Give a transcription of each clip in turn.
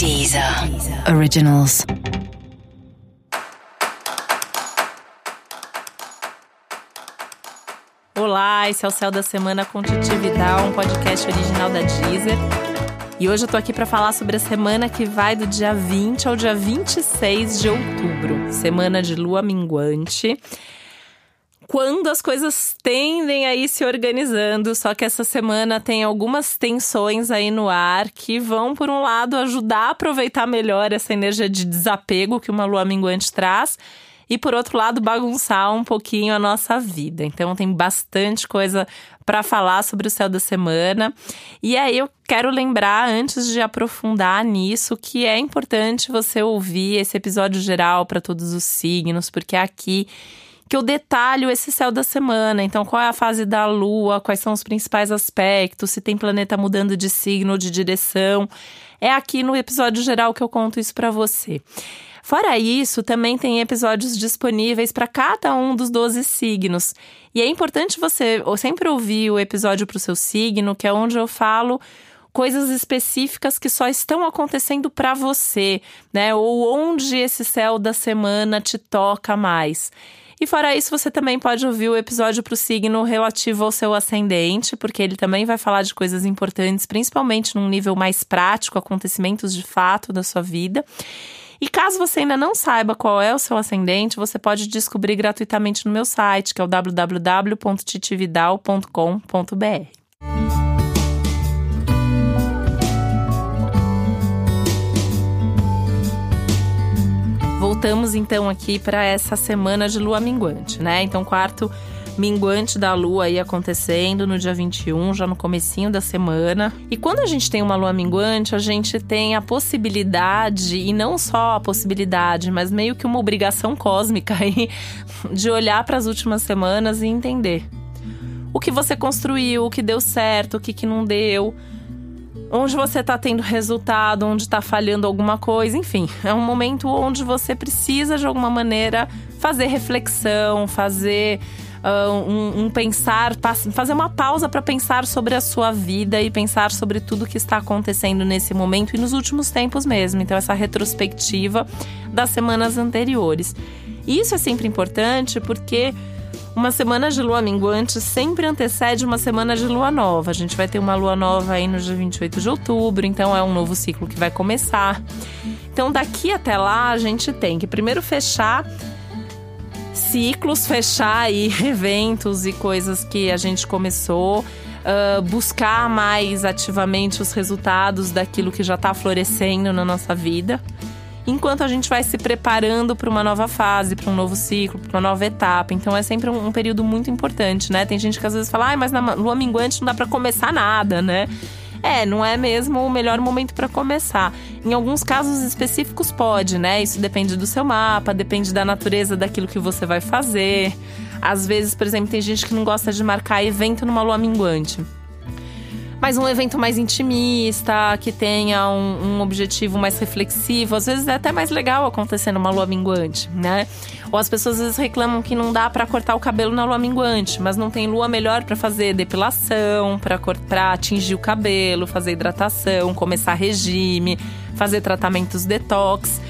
Deezer Originals. Olá, esse é o Céu da Semana com um podcast original da Deezer. E hoje eu tô aqui para falar sobre a semana que vai do dia 20 ao dia 26 de outubro, semana de lua minguante quando as coisas tendem a ir se organizando. Só que essa semana tem algumas tensões aí no ar que vão, por um lado, ajudar a aproveitar melhor essa energia de desapego que uma lua minguante traz. E por outro lado, bagunçar um pouquinho a nossa vida. Então, tem bastante coisa para falar sobre o céu da semana. E aí, eu quero lembrar, antes de aprofundar nisso, que é importante você ouvir esse episódio geral para todos os signos, porque aqui que eu detalho esse céu da semana. Então, qual é a fase da lua, quais são os principais aspectos, se tem planeta mudando de signo ou de direção. É aqui no episódio geral que eu conto isso para você. Fora isso, também tem episódios disponíveis para cada um dos 12 signos. E é importante você sempre ouvir o episódio para o seu signo, que é onde eu falo coisas específicas que só estão acontecendo para você, né? Ou onde esse céu da semana te toca mais. E fora isso, você também pode ouvir o episódio para o signo relativo ao seu ascendente, porque ele também vai falar de coisas importantes, principalmente num nível mais prático, acontecimentos de fato da sua vida. E caso você ainda não saiba qual é o seu ascendente, você pode descobrir gratuitamente no meu site, que é o www.titividal.com.br. voltamos então aqui para essa semana de lua minguante, né? Então, quarto minguante da lua aí acontecendo no dia 21, já no comecinho da semana. E quando a gente tem uma lua minguante, a gente tem a possibilidade, e não só a possibilidade, mas meio que uma obrigação cósmica aí de olhar para as últimas semanas e entender o que você construiu, o que deu certo, o que, que não deu onde você está tendo resultado, onde está falhando alguma coisa, enfim, é um momento onde você precisa de alguma maneira fazer reflexão, fazer uh, um, um, pensar, fazer uma pausa para pensar sobre a sua vida e pensar sobre tudo que está acontecendo nesse momento e nos últimos tempos mesmo. Então, essa retrospectiva das semanas anteriores. Isso é sempre importante porque uma semana de lua minguante sempre antecede uma semana de lua nova. A gente vai ter uma lua nova aí no dia 28 de outubro, então é um novo ciclo que vai começar. Então, daqui até lá, a gente tem que primeiro fechar ciclos, fechar aí eventos e coisas que a gente começou. Uh, buscar mais ativamente os resultados daquilo que já está florescendo na nossa vida enquanto a gente vai se preparando para uma nova fase, para um novo ciclo, para uma nova etapa. Então é sempre um, um, período muito importante, né? Tem gente que às vezes fala, ah, mas na lua minguante não dá para começar nada, né? É, não é mesmo o melhor momento para começar. Em alguns casos específicos pode, né? Isso depende do seu mapa, depende da natureza daquilo que você vai fazer. Às vezes, por exemplo, tem gente que não gosta de marcar evento numa lua minguante mas um evento mais intimista, que tenha um, um, objetivo mais reflexivo. Às vezes é até mais legal acontecer numa lua minguante, né? Ou as pessoas às vezes reclamam que não dá para cortar o cabelo na lua minguante, mas não tem lua melhor para fazer depilação, para atingir o cabelo, fazer hidratação, começar regime, fazer tratamentos detox.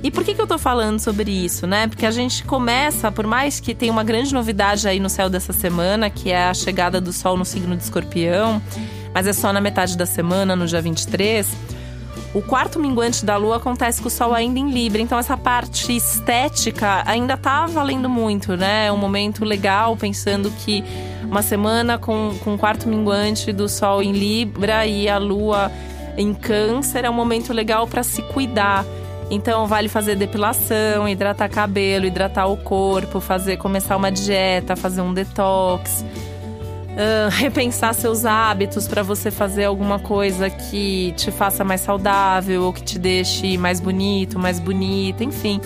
E por que, que eu tô falando sobre isso, né? Porque a gente começa, por mais que tenha uma grande novidade aí no céu dessa semana, que é a chegada do Sol no signo de escorpião, mas é só na metade da semana, no dia 23. O quarto minguante da lua acontece com o sol ainda em Libra, então essa parte estética ainda tá valendo muito, né? É um momento legal, pensando que uma semana com, com o quarto minguante do sol em Libra e a lua em Câncer é um momento legal para se cuidar. Então vale fazer depilação, hidratar cabelo, hidratar o corpo, fazer começar uma dieta, fazer um detox uh, repensar seus hábitos para você fazer alguma coisa que te faça mais saudável ou que te deixe mais bonito, mais bonita, enfim.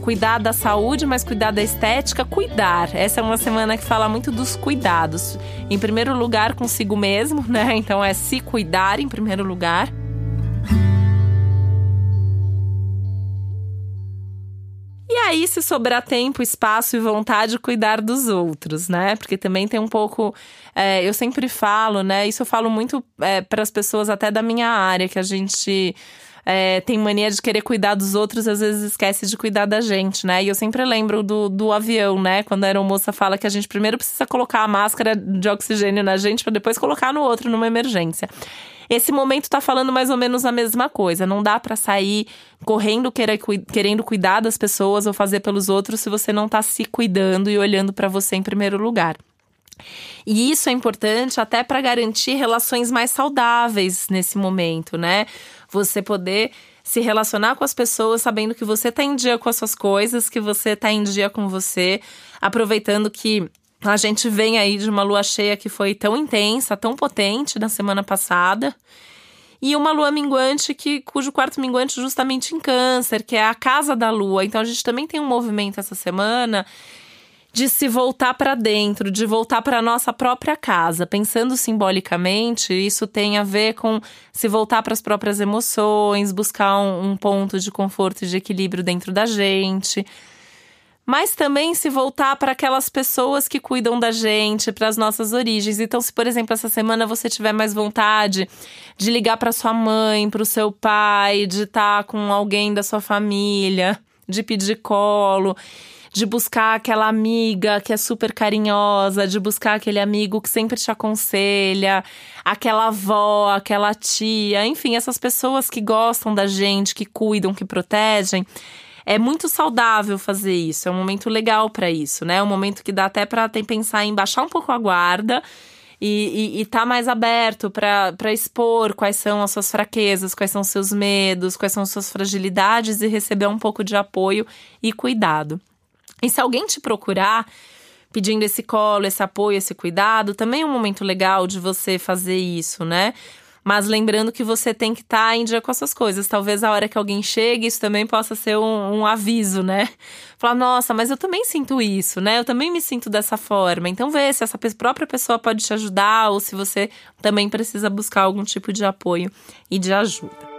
Cuidar da saúde, mas cuidar da estética, cuidar. Essa é uma semana que fala muito dos cuidados. Em primeiro lugar, consigo mesmo, né? Então é se cuidar em primeiro lugar. Aí, se sobrar tempo, espaço e vontade, cuidar dos outros, né? Porque também tem um pouco. É, eu sempre falo, né? Isso eu falo muito é, para as pessoas até da minha área, que a gente. é, tem mania de querer cuidar dos outros, às vezes esquece de cuidar da gente, né? E eu sempre lembro do, do avião, né? Quando a aeromoça fala que a gente primeiro precisa colocar a máscara de oxigênio na gente para depois colocar no outro numa emergência. Esse momento tá falando mais ou menos a mesma coisa. Não dá para sair correndo querendo cuidar das pessoas ou fazer pelos outros se você não tá se cuidando e olhando para você em primeiro lugar. E isso é importante até para garantir relações mais saudáveis nesse momento, né? Você poder se relacionar com as pessoas sabendo que você tá em dia com as suas coisas, que você tá em dia com você, aproveitando que a gente vem aí de uma lua cheia que foi tão intensa, tão potente na semana passada. E uma lua minguante que cujo quarto minguante justamente em câncer, que é a casa da lua. Então a gente também tem um movimento essa semana de se voltar para dentro, de voltar para nossa própria casa. Pensando simbolicamente, isso tem a ver com se voltar para as próprias emoções, buscar um, um ponto de conforto e de equilíbrio dentro da gente mas também se voltar para aquelas pessoas que cuidam da gente, para as nossas origens. Então, se por exemplo essa semana você tiver mais vontade de ligar para sua mãe, para o seu pai, de estar tá com alguém da sua família, de pedir colo, de buscar aquela amiga que é super carinhosa, de buscar aquele amigo que sempre te aconselha, aquela avó, aquela tia, enfim, essas pessoas que gostam da gente, que cuidam, que protegem é muito saudável fazer isso, é um momento legal para isso, né? É um momento que dá até para pensar em baixar um pouco a guarda e, estar tá mais aberto para expor quais são as suas fraquezas, quais são os seus medos, quais são as suas fragilidades e receber um pouco de apoio e cuidado. E se alguém te procurar pedindo esse colo, esse apoio, esse cuidado, também é um momento legal de você fazer isso, né? Mas lembrando que você tem que estar tá em dia com essas coisas. Talvez a hora que alguém chegue, isso também possa ser um, um aviso, né? Falar, nossa, mas eu também sinto isso, né? Eu também me sinto dessa forma. Então vê se essa própria pessoa pode te ajudar ou se você também precisa buscar algum tipo de apoio e de ajuda.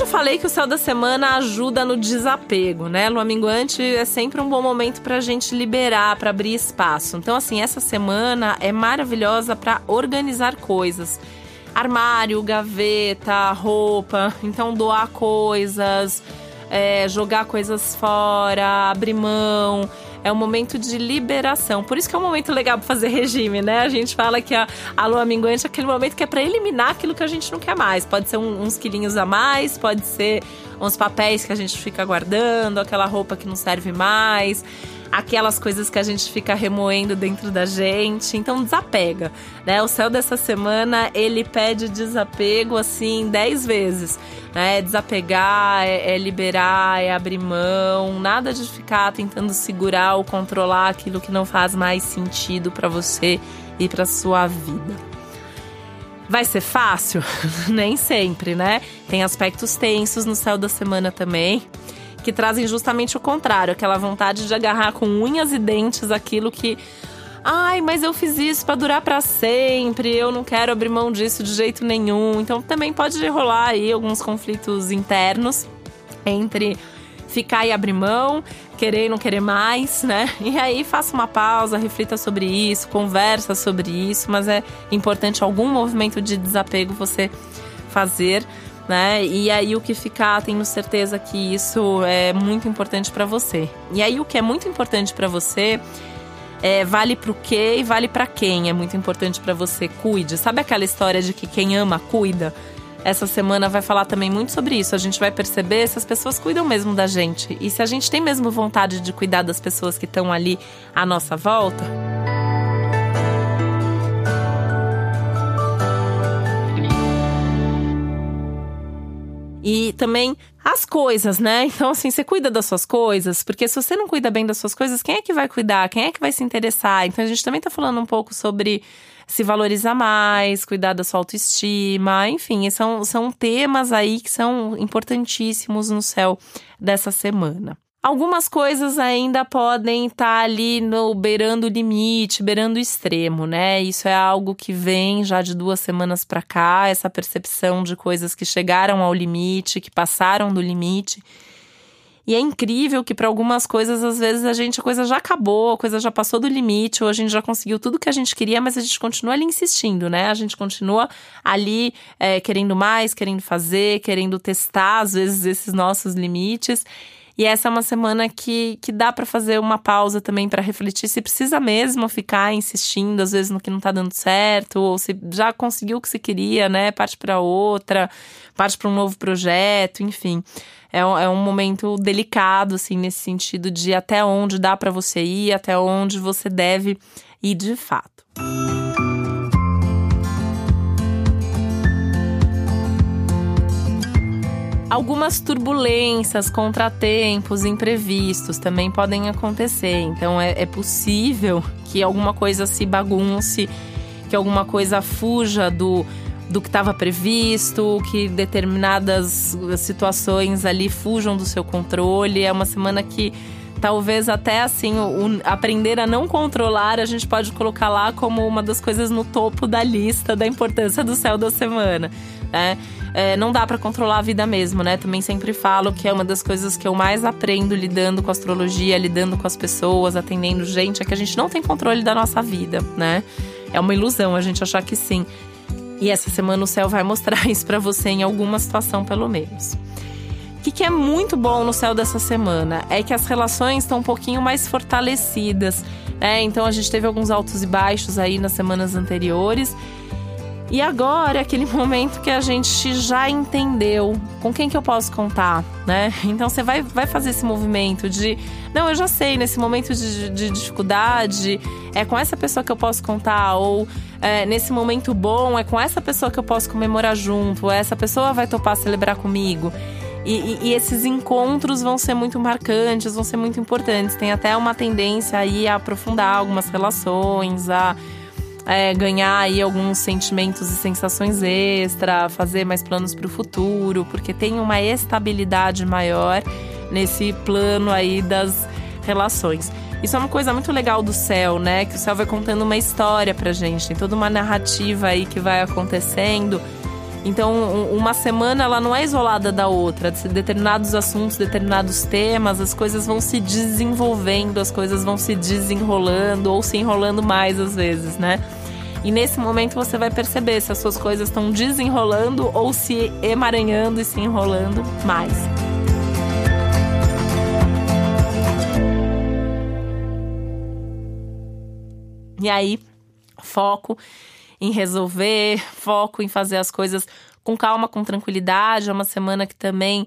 Eu falei que o céu da semana ajuda no desapego, né? Lua minguante é sempre um bom momento para a gente liberar, para abrir espaço. Então, assim, essa semana é maravilhosa para organizar coisas. Armário, gaveta, roupa. Então, doar coisas, é, jogar coisas fora, abrir mão é um momento de liberação. Por isso que é um momento legal para fazer regime, né? A gente fala que a, a lua minguante é aquele momento que é para eliminar aquilo que a gente não quer mais. Pode ser um, uns quilinhos a mais, pode ser uns papéis que a gente fica guardando, aquela roupa que não serve mais aquelas coisas que a gente fica remoendo dentro da gente. Então desapega, né? O céu dessa semana, ele pede desapego assim 10 vezes. Né? É desapegar, é, é liberar, é abrir mão, nada de ficar tentando segurar ou controlar aquilo que não faz mais sentido para você e para sua vida. Vai ser fácil? Nem sempre, né? Tem aspectos tensos no céu da semana também que trazem justamente o contrário, aquela vontade de agarrar com unhas e dentes aquilo que Ai, mas eu fiz isso para durar para sempre, eu não quero abrir mão disso de jeito nenhum. Então também pode rolar aí alguns conflitos internos entre ficar e abrir mão, querer e não querer mais, né? E aí faça uma pausa, reflita sobre isso, conversa sobre isso, mas é importante algum movimento de desapego você fazer né? E aí o que ficar, tenho certeza que isso é muito importante para você. E aí o que é muito importante para você é, vale para o quê e vale para quem é muito importante para você. Cuide. Sabe aquela história de que quem ama cuida? Essa semana vai falar também muito sobre isso. A gente vai perceber se as pessoas cuidam mesmo da gente e se a gente tem mesmo vontade de cuidar das pessoas que estão ali à nossa volta. E também as coisas, né? Então, assim, você cuida das suas coisas, porque se você não cuida bem das suas coisas, quem é que vai cuidar? Quem é que vai se interessar? Então, a gente também tá falando um pouco sobre se valorizar mais, cuidar da sua autoestima, enfim, são, são temas aí que são importantíssimos no céu dessa semana. Algumas coisas ainda podem estar tá ali no beirando o limite, beirando o extremo, né? Isso é algo que vem já de duas semanas para cá, essa percepção de coisas que chegaram ao limite, que passaram do limite. E é incrível que para algumas coisas, às vezes, a gente, a coisa já acabou, a coisa já passou do limite, ou a gente já conseguiu tudo que a gente queria, mas a gente continua ali insistindo, né? A gente continua ali é, querendo mais, querendo fazer, querendo testar, às vezes, esses nossos limites. E essa é uma semana que, que dá para fazer uma pausa também para refletir se precisa mesmo ficar insistindo, às vezes, no que não tá dando certo, ou se já conseguiu o que se queria, né? Parte para outra, parte para um novo projeto, enfim. É um, é um momento delicado, assim, nesse sentido de até onde dá para você ir, até onde você deve ir de fato. Algumas turbulências, contratempos, imprevistos também podem acontecer. Então é, é possível que alguma coisa se bagunce, que alguma coisa fuja do, do que estava previsto, que determinadas situações ali fujam do seu controle. É uma semana que talvez até assim o, o, aprender a não controlar a gente pode colocar lá como uma das coisas no topo da lista da importância do céu da semana, né? é, não dá para controlar a vida mesmo, né? Também sempre falo que é uma das coisas que eu mais aprendo lidando com astrologia, lidando com as pessoas, atendendo gente, é que a gente não tem controle da nossa vida, né? É uma ilusão a gente achar que sim. E essa semana o céu vai mostrar isso para você em alguma situação, pelo menos. O que, que é muito bom no céu dessa semana é que as relações estão um pouquinho mais fortalecidas. Né? Então a gente teve alguns altos e baixos aí nas semanas anteriores. E agora é aquele momento que a gente já entendeu com quem que eu posso contar, né? Então você vai, vai fazer esse movimento de, não, eu já sei, nesse momento de, de dificuldade, é com essa pessoa que eu posso contar, ou é, nesse momento bom, é com essa pessoa que eu posso comemorar junto, essa pessoa vai topar celebrar comigo. E, e, e, esses encontros vão ser muito marcantes, vão ser muito importantes. Tem até uma tendência aí a aprofundar algumas relações, a é, ganhar aí alguns sentimentos e sensações extra, fazer mais planos para o futuro, porque tem uma estabilidade maior nesse plano aí das relações. Isso é uma coisa muito legal do céu, né? Que o céu vai contando uma história pra gente, tem toda uma narrativa aí que vai acontecendo. Então, uma semana ela não é isolada da outra. Determinados assuntos, determinados temas, as coisas vão se desenvolvendo, as coisas vão se desenrolando ou se enrolando mais às vezes, né? E nesse momento você vai perceber se as suas coisas estão desenrolando ou se emaranhando e se enrolando mais. E aí, foco em resolver, foco em fazer as coisas com calma, com tranquilidade. É uma semana que também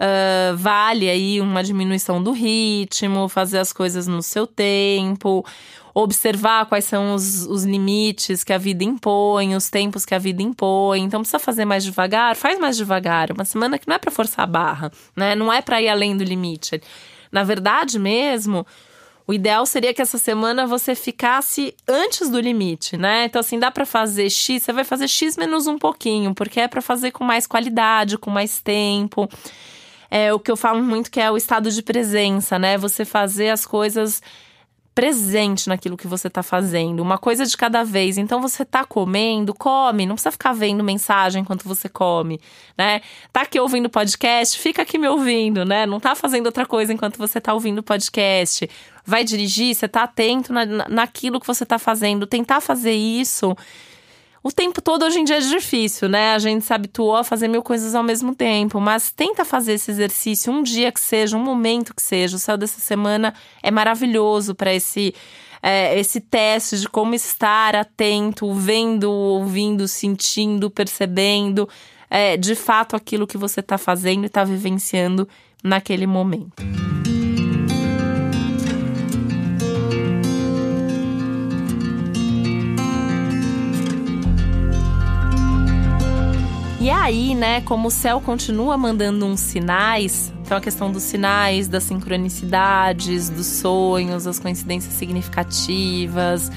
uh, vale aí uma diminuição do ritmo, fazer as coisas no seu tempo, observar quais são os, os limites que a vida impõe, os tempos que a vida impõe. Então precisa fazer mais devagar, faz mais devagar. Uma semana que não é para forçar a barra, né? Não é para ir além do limite. Na verdade mesmo, o ideal seria que essa semana você ficasse antes do limite, né? Então, assim, dá para fazer X, você vai fazer X menos um pouquinho, porque é para fazer com mais qualidade, com mais tempo. É o que eu falo muito que é o estado de presença, né? Você fazer as coisas presente naquilo que você está fazendo, uma coisa de cada vez. Então você está comendo, come, não precisa ficar vendo mensagem enquanto você come, né? Tá aqui ouvindo podcast, fica aqui me ouvindo, né? Não tá fazendo outra coisa enquanto você está ouvindo podcast. Vai dirigir, você tá atento na, naquilo que você está fazendo, tentar fazer isso o tempo todo hoje em dia é difícil, né? A gente se habituou a fazer mil coisas ao mesmo tempo, mas tenta fazer esse exercício um dia que seja, um momento que seja. O céu dessa semana é maravilhoso para esse é, esse teste de como estar atento, vendo, ouvindo, sentindo, percebendo é, de fato aquilo que você está fazendo e está vivenciando naquele momento. Aí, né, como o céu continua mandando uns sinais, então a questão dos sinais, das sincronicidades, dos sonhos, as coincidências significativas,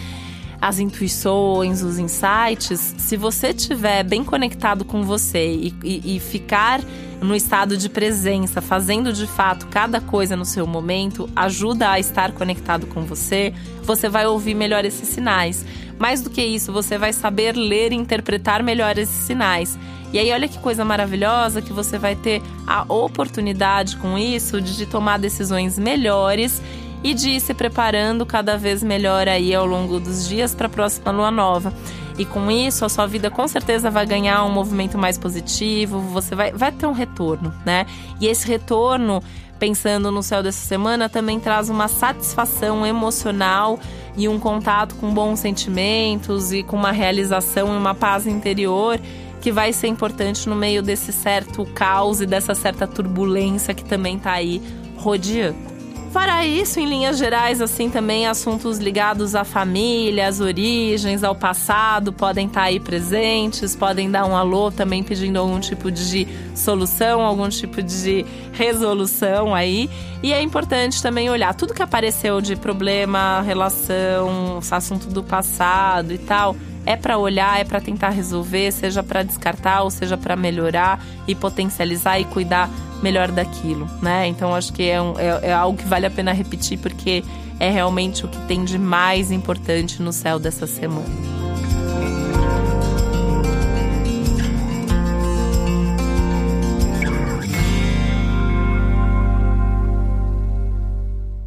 as intuições, os insights, se você estiver bem conectado com você e, e, e, ficar no estado de presença, fazendo de fato cada coisa no seu momento, ajuda a estar conectado com você, você vai ouvir melhor esses sinais. Mais do que isso, você vai saber ler e interpretar melhor esses sinais. E aí, olha que coisa maravilhosa que você vai ter a oportunidade com isso de tomar decisões melhores e de ir se preparando cada vez melhor aí ao longo dos dias para a próxima lua nova. E com isso, a sua vida com certeza vai ganhar um movimento mais positivo, você vai, vai ter um retorno, né? E esse retorno, pensando no céu dessa semana, também traz uma satisfação emocional e um contato com bons sentimentos e com uma realização e uma paz interior que vai ser importante no meio desse certo caos e dessa certa turbulência que também está aí rodeando. Fora isso, em linhas gerais, assim, também assuntos ligados à família, às origens, ao passado podem estar tá aí presentes, podem dar um alô também pedindo algum tipo de solução, algum tipo de resolução aí. E é importante também olhar tudo que apareceu de problema, relação, assunto do passado e tal é para olhar, é para tentar resolver, seja para descartar ou seja para melhorar e potencializar e cuidar melhor daquilo, né? Então acho que é, um, é, é algo que vale a pena repetir porque é realmente o que tem de mais importante no céu dessa semana.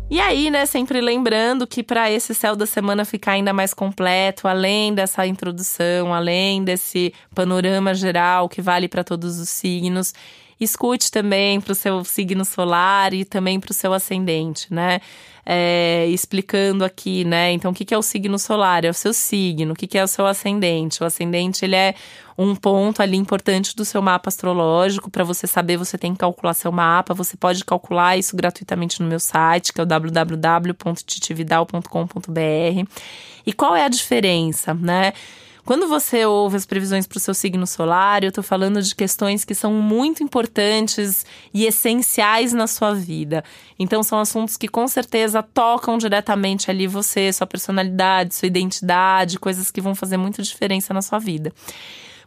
E aí, né, sempre lembrando que para esse céu da semana ficar ainda mais completo, além dessa introdução, além desse panorama geral que vale para todos os signos, escute também para o seu signo solar e também para o seu ascendente, né? É, explicando aqui, né? Então, o que é o signo solar? É o seu signo. O que é o seu ascendente? O ascendente ele é um ponto ali importante do seu mapa astrológico. Para você saber, você tem que calcular seu mapa. Você pode calcular isso gratuitamente no meu site, que é o www.titividal.com.br. E qual é a diferença, né? Quando você ouve as previsões para o seu signo solar, eu estou falando de questões que são muito importantes e essenciais na sua vida. Então, são assuntos que com certeza tocam diretamente ali você, sua personalidade, sua identidade, coisas que vão fazer muita diferença na sua vida.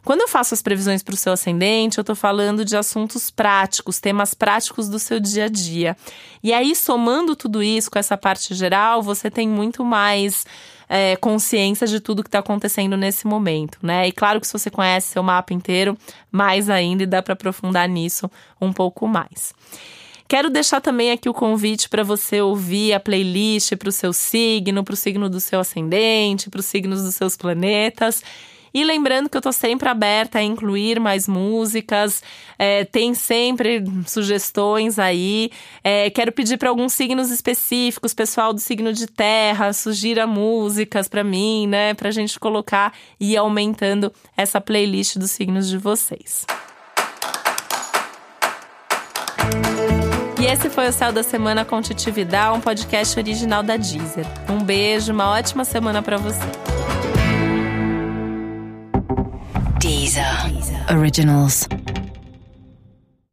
Quando eu faço as previsões para o seu ascendente, eu estou falando de assuntos práticos, temas práticos do seu dia a dia. E aí, somando tudo isso com essa parte geral, você tem muito mais é, consciência de tudo que está acontecendo nesse momento, né? E claro que se você conhece seu mapa inteiro, mais ainda e dá para aprofundar nisso um pouco mais. Quero deixar também aqui o convite para você ouvir a playlist para o seu signo, para o signo do seu ascendente, para os signos dos seus planetas. E lembrando que eu tô sempre aberta a incluir mais músicas, é, tem sempre sugestões aí. É, quero pedir para alguns signos específicos, pessoal do signo de terra, sugira músicas para mim, né? Pra gente colocar e ir aumentando essa playlist dos signos de vocês. E esse foi o Céu da Semana com Titi um podcast original da Deezer. Um beijo, uma ótima semana para você. Deezer. Originals.